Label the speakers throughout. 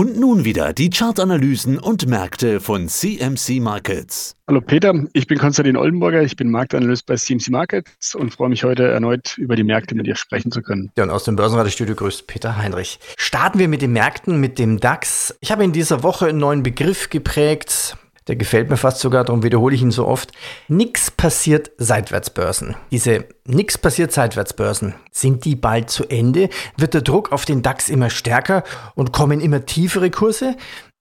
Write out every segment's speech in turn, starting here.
Speaker 1: Und nun wieder die Chartanalysen und Märkte von CMC Markets.
Speaker 2: Hallo Peter, ich bin Konstantin Oldenburger, ich bin Marktanalyst bei CMC Markets und freue mich heute erneut über die Märkte mit dir sprechen zu können.
Speaker 3: Ja, und aus dem Börsenradiostudio grüßt Peter Heinrich. Starten wir mit den Märkten, mit dem DAX. Ich habe in dieser Woche einen neuen Begriff geprägt. Der gefällt mir fast sogar, darum wiederhole ich ihn so oft. Nix passiert Seitwärtsbörsen. Diese Nix passiert Seitwärtsbörsen. Sind die bald zu Ende? Wird der Druck auf den DAX immer stärker und kommen immer tiefere Kurse?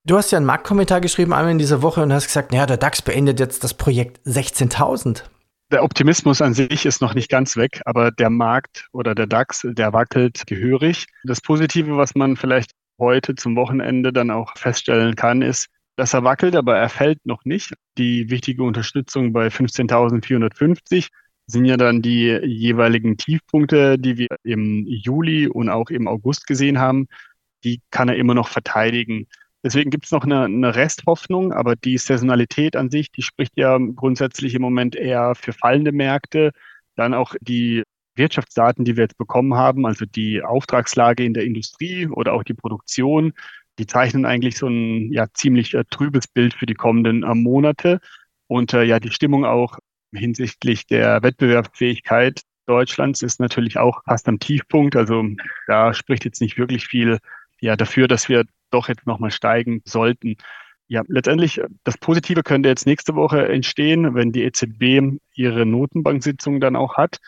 Speaker 3: Du hast ja einen Marktkommentar geschrieben einmal in dieser Woche und hast gesagt, naja, der DAX beendet jetzt das Projekt 16.000.
Speaker 2: Der Optimismus an sich ist noch nicht ganz weg, aber der Markt oder der DAX, der wackelt gehörig. Das Positive, was man vielleicht heute zum Wochenende dann auch feststellen kann, ist, dass er wackelt, aber er fällt noch nicht. Die wichtige Unterstützung bei 15.450 sind ja dann die jeweiligen Tiefpunkte, die wir im Juli und auch im August gesehen haben. Die kann er immer noch verteidigen. Deswegen gibt es noch eine, eine Resthoffnung, aber die Saisonalität an sich, die spricht ja grundsätzlich im Moment eher für fallende Märkte. Dann auch die Wirtschaftsdaten, die wir jetzt bekommen haben, also die Auftragslage in der Industrie oder auch die Produktion, die zeichnen eigentlich so ein ja, ziemlich äh, trübes Bild für die kommenden äh, Monate. Und äh, ja, die Stimmung auch hinsichtlich der Wettbewerbsfähigkeit Deutschlands ist natürlich auch fast am Tiefpunkt. Also da spricht jetzt nicht wirklich viel ja, dafür, dass wir doch jetzt nochmal steigen sollten. Ja, letztendlich, äh, das Positive könnte jetzt nächste Woche entstehen, wenn die EZB ihre Notenbanksitzung dann auch hat.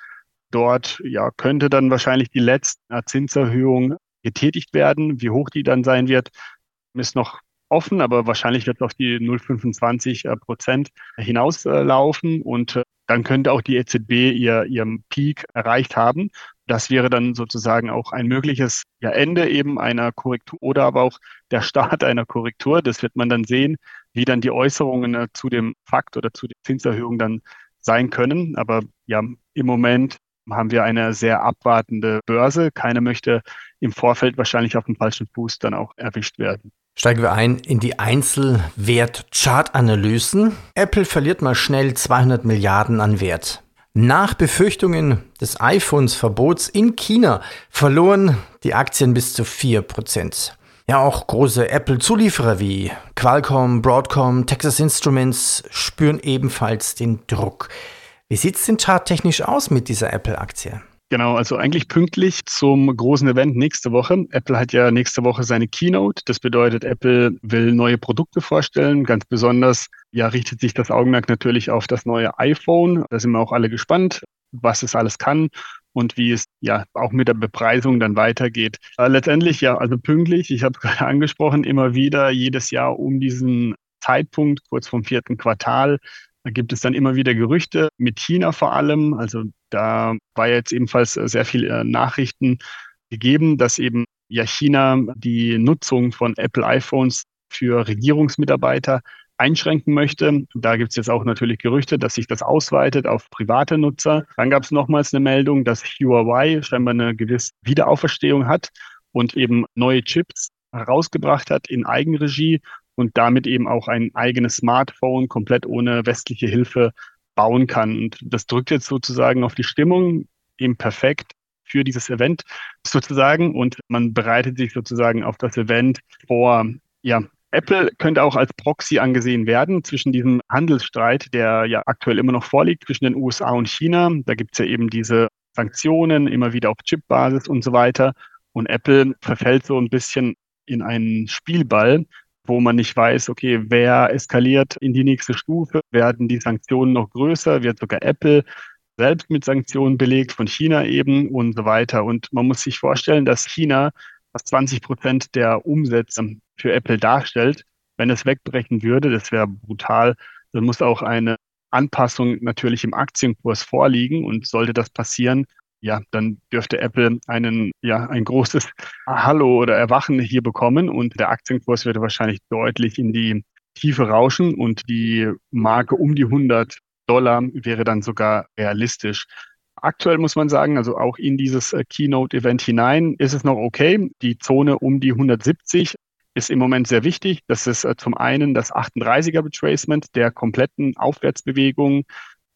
Speaker 2: Dort ja, könnte dann wahrscheinlich die letzte Zinserhöhung getätigt werden. Wie hoch die dann sein wird, ist noch offen, aber wahrscheinlich wird es auf die 0,25 äh, Prozent hinauslaufen und äh, dann könnte auch die EZB ihr, ihren Peak erreicht haben. Das wäre dann sozusagen auch ein mögliches Ende eben einer Korrektur oder aber auch der Start einer Korrektur. Das wird man dann sehen, wie dann die Äußerungen äh, zu dem Fakt oder zu der Zinserhöhung dann sein können. Aber ja, im Moment haben wir eine sehr abwartende Börse. Keiner möchte im Vorfeld wahrscheinlich auf dem falschen Fuß dann auch erwischt werden.
Speaker 3: Steigen wir ein in die Einzelwert-Chart-Analysen. Apple verliert mal schnell 200 Milliarden an Wert. Nach Befürchtungen des iPhones-Verbots in China verloren die Aktien bis zu 4%. Ja, auch große Apple-Zulieferer wie Qualcomm, Broadcom, Texas Instruments spüren ebenfalls den Druck. Wie sieht es denn charttechnisch aus mit dieser Apple-Aktie?
Speaker 2: Genau, also eigentlich pünktlich zum großen Event nächste Woche. Apple hat ja nächste Woche seine Keynote. Das bedeutet, Apple will neue Produkte vorstellen. Ganz besonders ja, richtet sich das Augenmerk natürlich auf das neue iPhone. Da sind wir auch alle gespannt, was es alles kann und wie es ja auch mit der Bepreisung dann weitergeht. Aber letztendlich ja, also pünktlich, ich habe gerade angesprochen, immer wieder jedes Jahr um diesen Zeitpunkt, kurz vom vierten Quartal, da gibt es dann immer wieder Gerüchte mit China vor allem. Also da war jetzt ebenfalls sehr viel äh, Nachrichten gegeben, dass eben ja China die Nutzung von Apple iPhones für Regierungsmitarbeiter einschränken möchte. Da gibt es jetzt auch natürlich Gerüchte, dass sich das ausweitet auf private Nutzer. Dann gab es nochmals eine Meldung, dass Huawei scheinbar eine gewisse Wiederauferstehung hat und eben neue Chips herausgebracht hat in Eigenregie und damit eben auch ein eigenes Smartphone komplett ohne westliche Hilfe bauen kann. Und das drückt jetzt sozusagen auf die Stimmung eben perfekt für dieses Event sozusagen und man bereitet sich sozusagen auf das Event vor. Ja, Apple könnte auch als Proxy angesehen werden zwischen diesem Handelsstreit, der ja aktuell immer noch vorliegt zwischen den USA und China. Da gibt es ja eben diese Sanktionen immer wieder auf Chipbasis und so weiter. Und Apple verfällt so ein bisschen in einen Spielball, wo man nicht weiß, okay, wer eskaliert in die nächste Stufe, werden die Sanktionen noch größer, wird sogar Apple selbst mit Sanktionen belegt, von China eben und so weiter. Und man muss sich vorstellen, dass China fast 20 Prozent der Umsätze für Apple darstellt. Wenn es wegbrechen würde, das wäre brutal, dann muss auch eine Anpassung natürlich im Aktienkurs vorliegen. Und sollte das passieren, ja, dann dürfte Apple einen, ja, ein großes Hallo oder Erwachen hier bekommen und der Aktienkurs würde wahrscheinlich deutlich in die Tiefe rauschen und die Marke um die 100 Dollar wäre dann sogar realistisch. Aktuell muss man sagen, also auch in dieses äh, Keynote-Event hinein ist es noch okay. Die Zone um die 170 ist im Moment sehr wichtig. Das ist äh, zum einen das 38er Retracement der kompletten Aufwärtsbewegung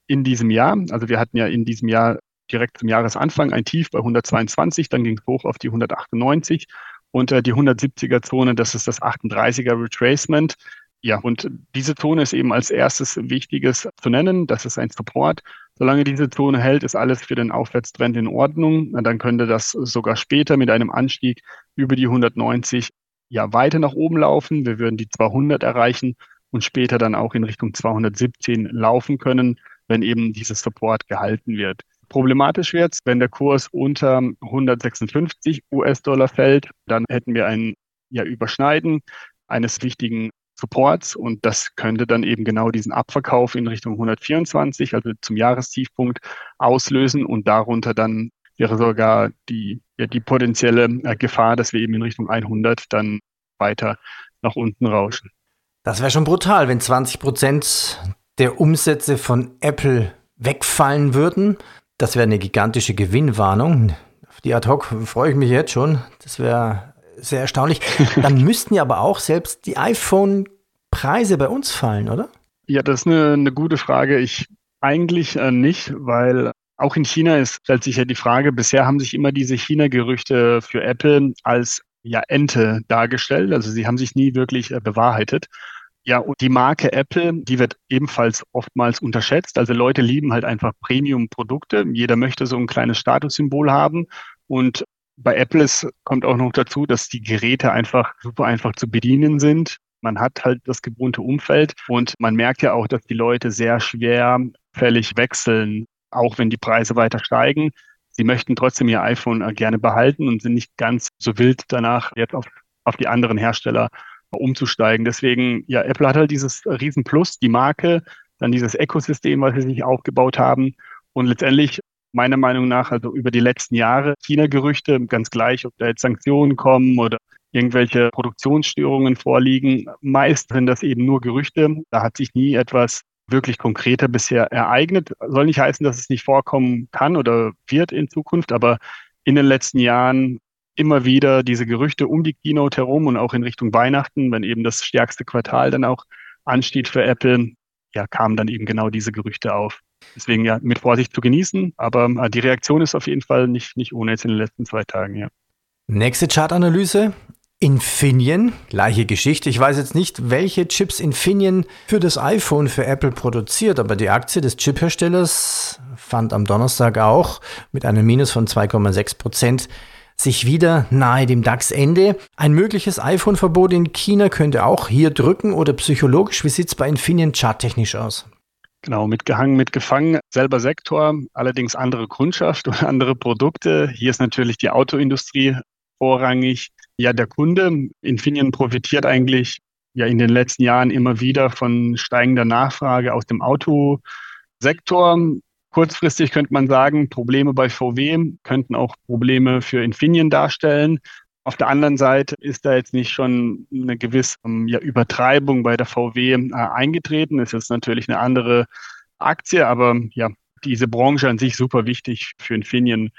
Speaker 2: in diesem Jahr. Also wir hatten ja in diesem Jahr direkt zum Jahresanfang ein Tief bei 122, dann ging es hoch auf die 198 und äh, die 170er Zone, das ist das 38er Retracement. Ja, und diese Zone ist eben als erstes Wichtiges zu nennen. Das ist ein Support. Solange diese Zone hält, ist alles für den Aufwärtstrend in Ordnung. Dann könnte das sogar später mit einem Anstieg über die 190 ja weiter nach oben laufen. Wir würden die 200 erreichen und später dann auch in Richtung 217 laufen können, wenn eben dieses Support gehalten wird. Problematisch wird es, wenn der Kurs unter 156 US-Dollar fällt, dann hätten wir ein ja, Überschneiden eines wichtigen Supports und das könnte dann eben genau diesen Abverkauf in Richtung 124, also zum Jahrestiefpunkt, auslösen und darunter dann wäre sogar die, ja, die potenzielle äh, Gefahr, dass wir eben in Richtung 100 dann weiter nach unten rauschen.
Speaker 3: Das wäre schon brutal, wenn 20 Prozent der Umsätze von Apple wegfallen würden. Das wäre eine gigantische Gewinnwarnung. Auf die ad hoc freue ich mich jetzt schon. Das wäre sehr erstaunlich. Dann müssten ja aber auch selbst die iPhone-Preise bei uns fallen, oder?
Speaker 2: Ja, das ist eine, eine gute Frage. Ich eigentlich äh, nicht, weil auch in China ist, stellt sich ja die Frage, bisher haben sich immer diese China-Gerüchte für Apple als ja, Ente dargestellt. Also sie haben sich nie wirklich äh, bewahrheitet. Ja, und die Marke Apple, die wird ebenfalls oftmals unterschätzt. Also Leute lieben halt einfach Premium-Produkte. Jeder möchte so ein kleines Statussymbol haben. Und bei Apple ist, kommt auch noch dazu, dass die Geräte einfach super einfach zu bedienen sind. Man hat halt das gewohnte Umfeld und man merkt ja auch, dass die Leute sehr schwerfällig wechseln auch wenn die Preise weiter steigen. Sie möchten trotzdem ihr iPhone gerne behalten und sind nicht ganz so wild danach, jetzt auf, auf die anderen Hersteller umzusteigen. Deswegen, ja, Apple hat halt dieses Riesenplus, die Marke, dann dieses Ökosystem, was sie sich aufgebaut haben. Und letztendlich, meiner Meinung nach, also über die letzten Jahre, China-Gerüchte, ganz gleich, ob da jetzt Sanktionen kommen oder irgendwelche Produktionsstörungen vorliegen. Meist sind das eben nur Gerüchte. Da hat sich nie etwas wirklich konkreter bisher ereignet. Soll nicht heißen, dass es nicht vorkommen kann oder wird in Zukunft, aber in den letzten Jahren immer wieder diese Gerüchte um die Keynote herum und auch in Richtung Weihnachten, wenn eben das stärkste Quartal dann auch ansteht für Apple, ja, kamen dann eben genau diese Gerüchte auf. Deswegen ja, mit Vorsicht zu genießen, aber äh, die Reaktion ist auf jeden Fall nicht, nicht ohne jetzt in den letzten zwei Tagen, ja.
Speaker 3: Nächste Chartanalyse. Infineon, gleiche Geschichte. Ich weiß jetzt nicht, welche Chips Infineon für das iPhone für Apple produziert, aber die Aktie des Chipherstellers fand am Donnerstag auch mit einem Minus von 2,6 Prozent sich wieder nahe dem DAX-Ende. Ein mögliches iPhone-Verbot in China könnte auch hier drücken oder psychologisch. Wie sieht es bei Infineon charttechnisch aus?
Speaker 2: Genau, mitgehangen, mitgefangen, selber Sektor, allerdings andere Kundschaft und andere Produkte. Hier ist natürlich die Autoindustrie vorrangig. Ja, der Kunde, Infineon profitiert eigentlich ja in den letzten Jahren immer wieder von steigender Nachfrage aus dem Autosektor. Kurzfristig könnte man sagen, Probleme bei VW könnten auch Probleme für Infineon darstellen. Auf der anderen Seite ist da jetzt nicht schon eine gewisse ähm, ja, Übertreibung bei der VW äh, eingetreten. Ist natürlich eine andere Aktie, aber ja, diese Branche an sich super wichtig für Infineon.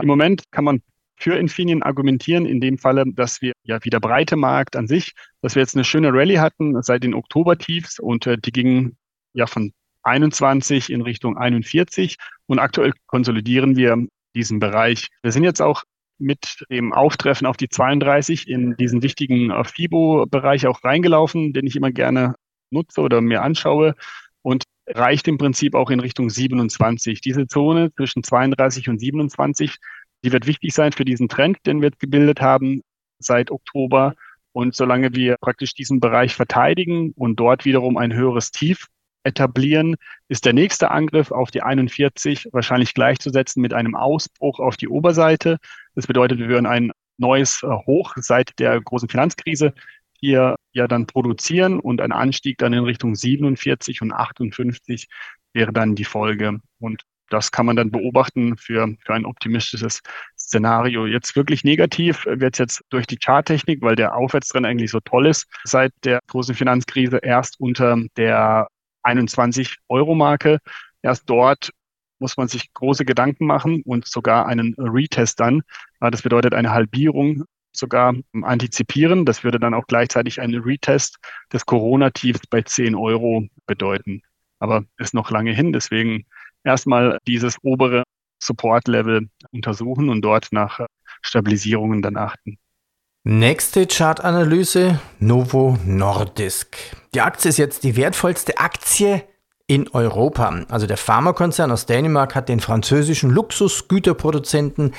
Speaker 2: Im Moment kann man für Infineon argumentieren, in dem Falle, dass wir ja wieder breite Markt an sich, dass wir jetzt eine schöne Rallye hatten seit den Oktober-Tiefs und äh, die gingen ja von 21 in Richtung 41 und aktuell konsolidieren wir diesen Bereich. Wir sind jetzt auch mit dem Auftreffen auf die 32 in diesen wichtigen äh, FIBO-Bereich auch reingelaufen, den ich immer gerne nutze oder mir anschaue und reicht im Prinzip auch in Richtung 27. Diese Zone zwischen 32 und 27 die wird wichtig sein für diesen Trend, den wir gebildet haben seit Oktober. Und solange wir praktisch diesen Bereich verteidigen und dort wiederum ein höheres Tief etablieren, ist der nächste Angriff auf die 41 wahrscheinlich gleichzusetzen mit einem Ausbruch auf die Oberseite. Das bedeutet, wir würden ein neues äh, Hoch seit der großen Finanzkrise hier ja dann produzieren und ein Anstieg dann in Richtung 47 und 58 wäre dann die Folge. Und das kann man dann beobachten für, für ein optimistisches Szenario. Jetzt wirklich negativ wird es jetzt durch die Charttechnik, weil der Aufwärtstrend eigentlich so toll ist, seit der großen Finanzkrise erst unter der 21 Euro Marke. Erst dort muss man sich große Gedanken machen und sogar einen Retest dann. Das bedeutet eine Halbierung sogar antizipieren. Das würde dann auch gleichzeitig einen Retest des Corona-Tiefs bei 10 Euro bedeuten. Aber ist noch lange hin. Deswegen erstmal dieses obere Support-Level untersuchen und dort nach Stabilisierungen dann achten.
Speaker 3: Nächste Chartanalyse, Novo Nordisk. Die Aktie ist jetzt die wertvollste Aktie in Europa. Also der Pharmakonzern aus Dänemark hat den französischen Luxusgüterproduzenten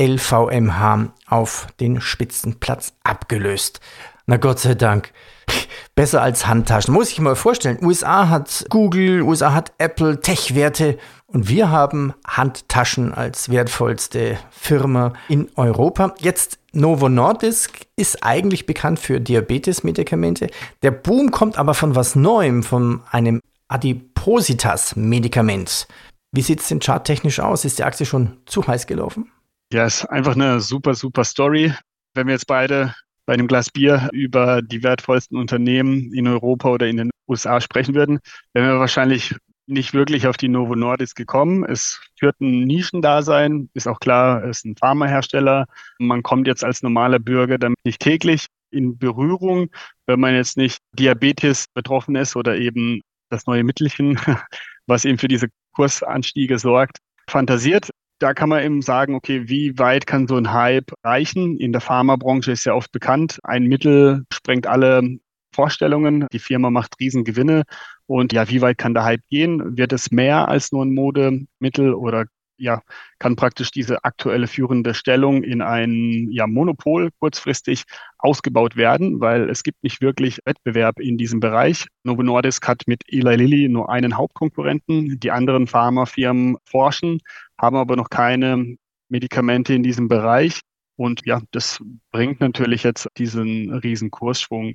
Speaker 3: LVMH auf den Spitzenplatz abgelöst. Na Gott sei Dank. Besser als Handtaschen. Muss ich mal vorstellen. USA hat Google, USA hat Apple, Tech-Werte und wir haben Handtaschen als wertvollste Firma in Europa. Jetzt Novo Nordisk ist eigentlich bekannt für Diabetes-Medikamente. Der Boom kommt aber von was Neuem, von einem Adipositas-Medikament. Wie sieht es denn charttechnisch aus? Ist die Aktie schon zu heiß gelaufen?
Speaker 2: Ja, ist einfach eine super, super Story. Wenn wir jetzt beide bei einem Glas Bier über die wertvollsten Unternehmen in Europa oder in den USA sprechen würden, wären wir wahrscheinlich nicht wirklich auf die Novo Nordisk gekommen. Es führt ein Nischendasein, ist auch klar, es ist ein Pharmahersteller. Man kommt jetzt als normaler Bürger damit nicht täglich in Berührung, wenn man jetzt nicht Diabetes betroffen ist oder eben das neue Mittelchen, was eben für diese Kursanstiege sorgt, fantasiert. Da kann man eben sagen, okay, wie weit kann so ein Hype reichen? In der Pharmabranche ist ja oft bekannt, ein Mittel sprengt alle Vorstellungen. Die Firma macht Riesengewinne. Und ja, wie weit kann der Hype gehen? Wird es mehr als nur ein Modemittel oder ja, kann praktisch diese aktuelle führende Stellung in ein ja, Monopol kurzfristig ausgebaut werden, weil es gibt nicht wirklich Wettbewerb in diesem Bereich. Novo Nordisk hat mit Eli Lilly nur einen Hauptkonkurrenten. Die anderen Pharmafirmen forschen, haben aber noch keine Medikamente in diesem Bereich. Und ja, das bringt natürlich jetzt diesen riesen Kursschwung.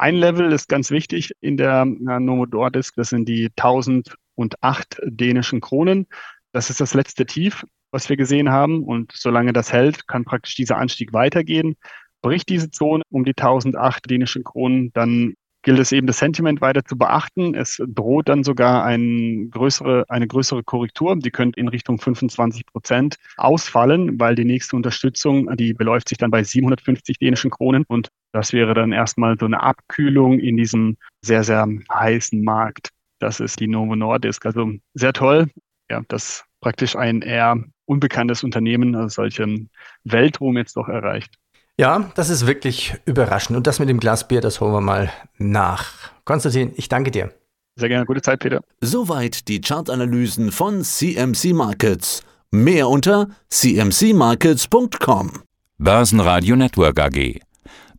Speaker 2: Ein Level ist ganz wichtig in der Novo Nordisk, das sind die 1008 dänischen Kronen. Das ist das letzte Tief, was wir gesehen haben. Und solange das hält, kann praktisch dieser Anstieg weitergehen. Bricht diese Zone um die 1008 dänischen Kronen, dann gilt es eben, das Sentiment weiter zu beachten. Es droht dann sogar ein größere, eine größere Korrektur. Die könnte in Richtung 25 Prozent ausfallen, weil die nächste Unterstützung, die beläuft sich dann bei 750 dänischen Kronen. Und das wäre dann erstmal so eine Abkühlung in diesem sehr, sehr heißen Markt. Das ist die Novo Nordisk. Also sehr toll ja, dass praktisch ein eher unbekanntes Unternehmen also solchen Weltruhm jetzt doch erreicht.
Speaker 3: Ja, das ist wirklich überraschend. Und das mit dem Glas Bier, das holen wir mal nach. Konstantin, ich danke dir.
Speaker 2: Sehr gerne. Gute Zeit, Peter.
Speaker 1: Soweit die Chartanalysen von CMC Markets. Mehr unter cmcmarkets.com.
Speaker 4: Börsenradio Network AG.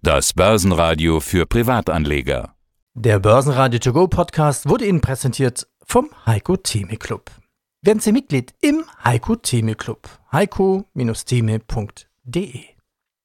Speaker 4: Das Börsenradio für Privatanleger.
Speaker 3: Der Börsenradio To Go Podcast wurde Ihnen präsentiert vom Heiko Theme Club werden Sie Mitglied im Heiko Theme Club. heiko-theme.de